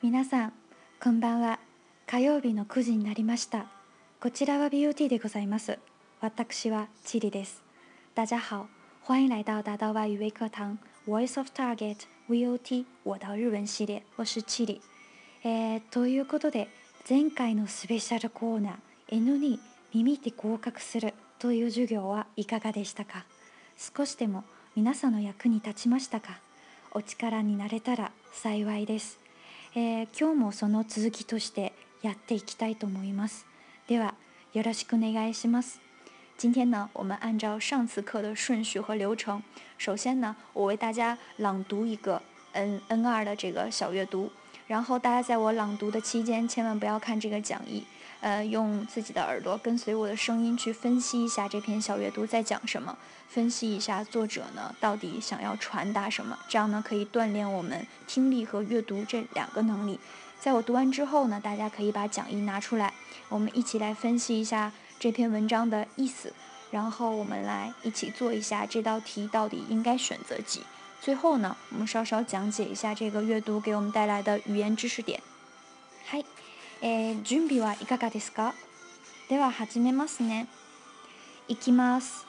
皆さんこんばんは火曜日の9時になりましたこちらは BOT でございます私はチリです大家好欢迎来到达到外语微课堂 Voice of Target VOT 我到日文系列我是チリえー、ということで前回のスペシャルコーナー N2 耳で合格するという授業はいかがでしたか少しでも皆さんの役に立ちましたかお力になれたら幸いですえー今日もその続きとしてやっていきたいと思いますではよろしくお願いします今天呢，我们按照上次课的顺序和流程，首先呢，我为大家朗读一个 N N 二的这个小阅读，然后大家在我朗读的期间，千万不要看这个讲义， 呃，用自己的耳朵跟随我的声音去分析一下这篇小阅读在讲什么，分析一下作者呢到底想要传达什么。这样呢可以锻炼我们听力和阅读这两个能力。在我读完之后呢，大家可以把讲义拿出来，我们一起来分析一下这篇文章的意思，然后我们来一起做一下这道题到底应该选择几。最后呢，我们稍稍讲解一下这个阅读给我们带来的语言知识点。えー、準備はいかがですかでは始めますね。いきます。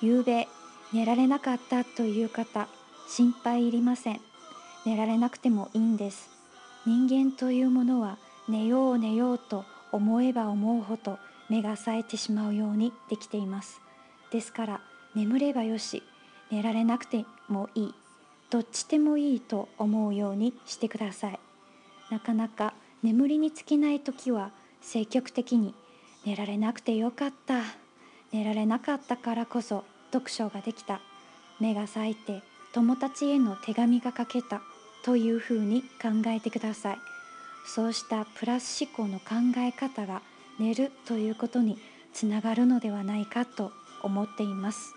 昨べ寝られなかったという方、心配いりません。寝られなくてもいいんです。人間というものは寝よう寝ようと思えば思うほど目が冴えてしまうようにできています。ですから眠ればよし、寝られなくてもいい、どっちでもいいと思うようにしてください。なかなか眠りにつきない時は積極的に寝られなくてよかった寝られなかったからこそ読書ができた目が覚いて友達への手紙が書けたというふうに考えてくださいそうしたプラス思考の考え方が寝るということにつながるのではないかと思っています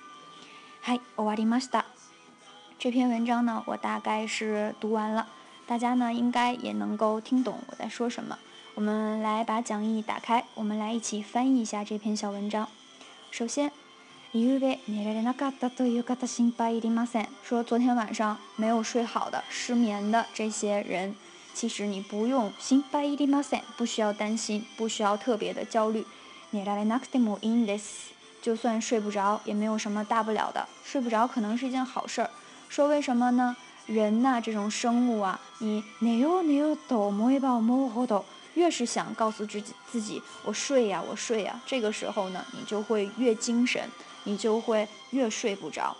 はい終わりました这篇文章呢我大概是读完了大家呢应该也能够听懂我在说什么。我们来把讲义打开，我们来一起翻译一下这篇小文章。首先，夕べ寝られなかったという方心配いりません。说昨天晚上没有睡好的、失眠的这些人，其实你不用心配いりません，不需要担心，不需要特别的焦虑。寝られなくてもいいんです。就算睡不着，也没有什么大不了的。睡不着可能是一件好事儿。说为什么呢？ 人呐、这种生物啊，你寝よう寝ようと思えば思うほど，越是想告诉自己自己我睡呀、我睡呀、这个时候呢，你就会越精神，你就会越睡不着。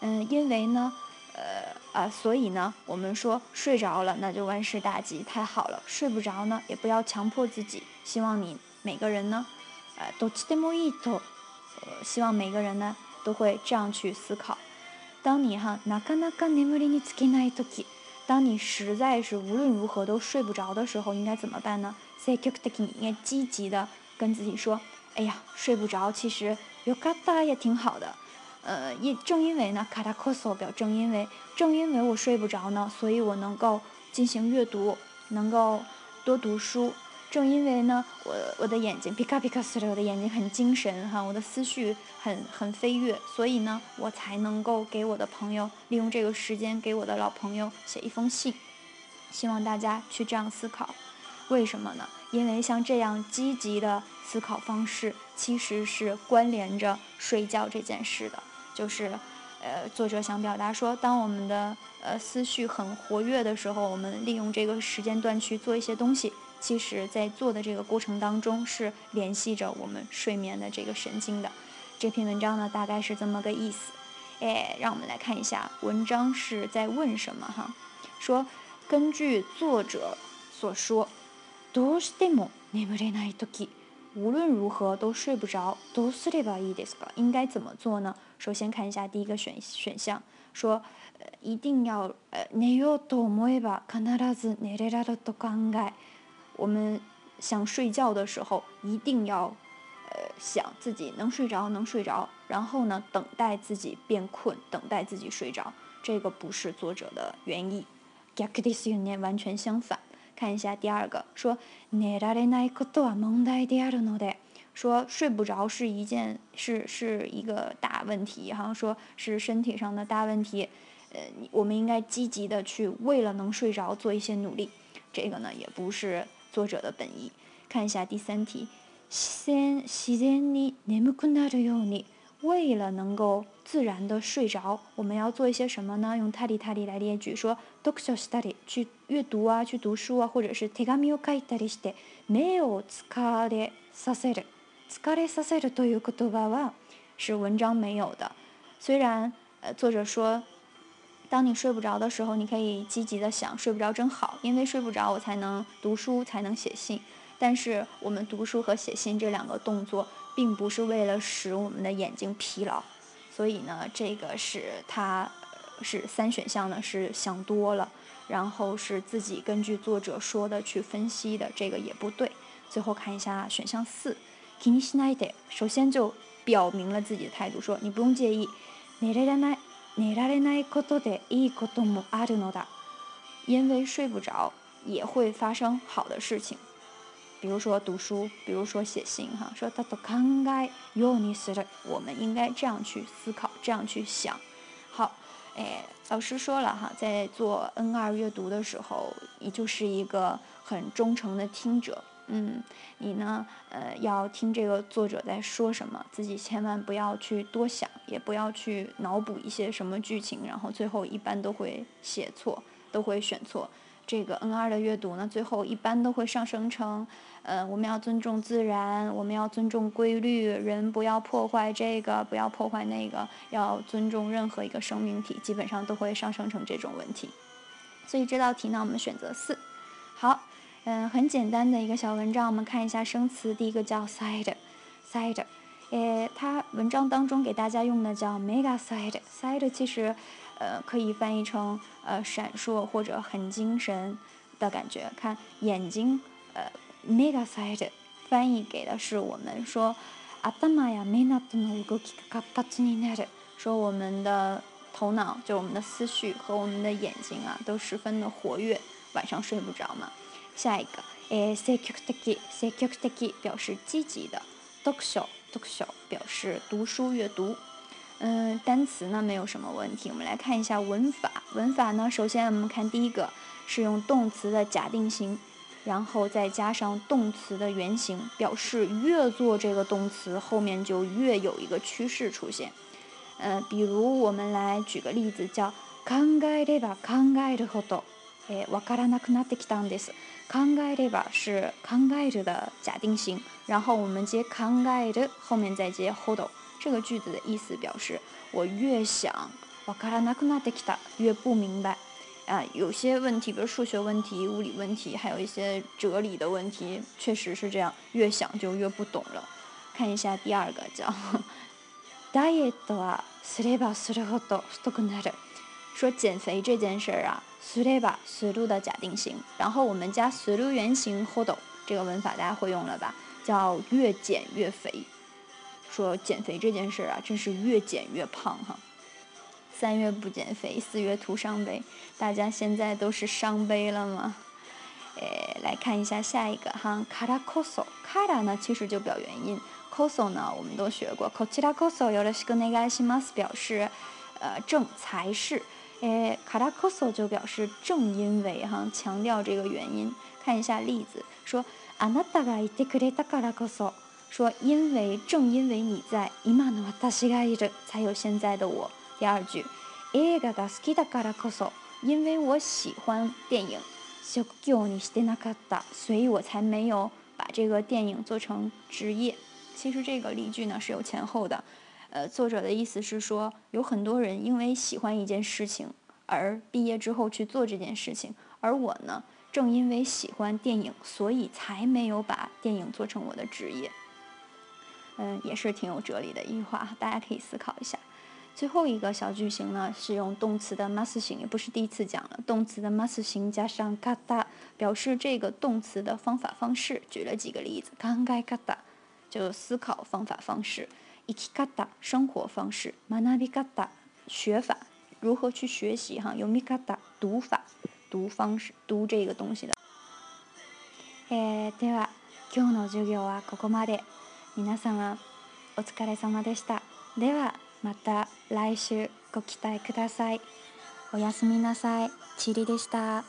嗯，因为呢，呃啊，所以呢，我们说睡着了那就万事大吉，太好了。睡不着呢，也不要强迫自己。希望你每个人呢，呃，どっちでもいいと，呃，希望每个人呢都会这样去思考。 当你哈なかなか眠りにつけない時，当你实在是无论如何都睡不着的时候，应该怎么办呢？積極的に应该积极的跟自己说：“哎呀，睡不着，其实よかった也挺好的。”呃，因正因为呢，からこそ表正因为正因为我睡不着呢，所以我能够进行阅读，能够多读书。 正因为呢，我我的眼睛皮卡皮卡似的，我的眼睛很精神哈，我的思绪很很飞跃，所以呢，我才能够给我的朋友利用这个时间给我的老朋友写一封信。希望大家去这样思考，为什么呢？因为像这样积极的思考方式其实是关联着睡觉这件事的。就是，呃，作者想表达说，当我们的呃思绪很活跃的时候，我们利用这个时间段去做一些东西。其实在做的这个过程当中是联系着我们睡眠的这个神经的。这篇文章呢，大概是这么个意思。哎，让我们来看一下文章是在问什么哈？说根据作者所说，どうしても眠れない時。无论如何都睡不着，どうすればいいですか？应该怎么做呢？首先看一下第一个选选项，说，呃，一定要呃寝ようと思えば必ず寝れると考え。 我们想睡觉的时候，一定要，呃，想自己能睡着，能睡着，然后呢，等待自己变困，等待自己睡着。这个不是作者的原意，逆ですよね，完全相反。看一下第二个，说寝られないことは問題であるので，说睡不着是一件是是一个大问题，好像说是身体上的大问题，呃，我们应该积极的去为了能睡着做一些努力。 这个呢也不是 作者的本意。看一下第三题，先自然に眠くなるように。为了能够自然的睡着，我们要做一些什么呢？用タリタリ来列举，说読書したり去阅读啊，去读书啊，或者是手紙を書いたりして目を疲れさせる。疲れさせるという言葉は是文章没有的。虽然呃作者说， 当你睡不着的时候，你可以积极的想，睡不着真好，因为睡不着我才能读书，才能写信。但是我们读书和写信这两个动作。并不是为了使我们的眼睛疲劳，所以呢，这个是它是三选项呢是想多了，然后是自己根据作者说的去分析的，这个也不对。最后看一下选项四，kinishinaide，首先就表明了自己的态度，说你不用介意，寝られない 寝られないことでいいこともあるのだ，因为睡不着也会发生好的事情。比如说读书，比如说写信，哈，说他都应该有你似的，我们应该这样去思考，这样去想。好，哎，老师说了哈，在做 N 二阅读的时候，你就是一个很忠诚的听者， 嗯，你呢？呃，要听这个作者在说什么，自己千万不要去多想，也不要去脑补一些什么剧情，然后最后一般都会写错，都会选错。这个 N 二的阅读呢，最后一般都会上升成，呃，我们要尊重自然，我们要尊重规律，人不要破坏这个，不要破坏那个，要尊重任何一个生命体，基本上都会上升成这种问题。所以这道题呢，我们选择四，好。嗯，很简单的一个小文章，我们看一下生词，第一个叫 side，side，诶，它文章当中给大家用的叫 mega side，side 其实，呃，可以翻译成呃闪烁或者很精神的感觉，看眼睛，呃。mega side 翻译给的是我们说，頭や目などの動きが活発になる，说我们的头脑就我们的思绪和我们的眼睛啊都十分的活跃，晚上睡不着嘛。 下一个，诶，積極的，積極的表示积极的，読書，読書表示读书阅读。嗯，单词呢没有什么问题，我们来看一下文法。文法呢，首先我们看第一个是用动词的假定型。然后再加上动词的原形，表示越做这个动词后面就越有一个趋势出现。呃，比如我们来举个例子，叫考えれば考えるほど、 え、わからなくなってきたんです。考えれば是考える的假定型，然后我们接考える，后面再接ほど。这个句子的意思表示我越想わからなくなってきた，越不明白。啊，有些问题，比如数学问题、物理问题，还有一些哲理的问题，确实是这样，越想就越不懂了。看一下第二个，叫ダイエットはすればするほど太くなる。说减肥这件事儿啊， すればする的假定型，然后我们加する原形ほど，这个文法大家会用了吧？叫越减越肥。说减肥这件事儿啊，真是越减越胖哈。三月不减肥，四月徒伤悲。大家现在都是伤悲了吗？诶，来看一下下一个哈，卡拉 coso，卡拉呢其实就表原因，coso 呢我们都学过，こちらこそよろしくお願いします表示，呃正才是， 诶，卡拉 coso 就表示正因为哈，强调这个原因。看一下例子，说あなたがいてくれたからこそ，说因为正因为你在，今の私がいる，才有现在的我。第二句，映画が好きだからこそ，因为我喜欢电影，職業にしてなかった，所以我才没有把这个电影做成职业。其实这个例句呢是有前后的， 呃，作者的意思是说，有很多人因为喜欢一件事情而毕业之后去做这件事情，而我呢，正因为喜欢电影，所以才没有把电影做成我的职业。嗯，也是挺有哲理的一句话，大家可以思考一下。最后一个小句型呢，是用动词的 m u s t 形，也不是第一次讲了，动词的 m u s t 形加上 kata，表示这个动词的方法方式。举了几个例子，考え kata，就思考方法方式。生き方、生活方式、学び方、学法，如何去学习哈？読み方、读法、读方式、读这个东西的。えー、では今日の授業はここまで。皆様お疲れ様でした。ではまた来週ご期待ください。おやすみなさい。ちりでした。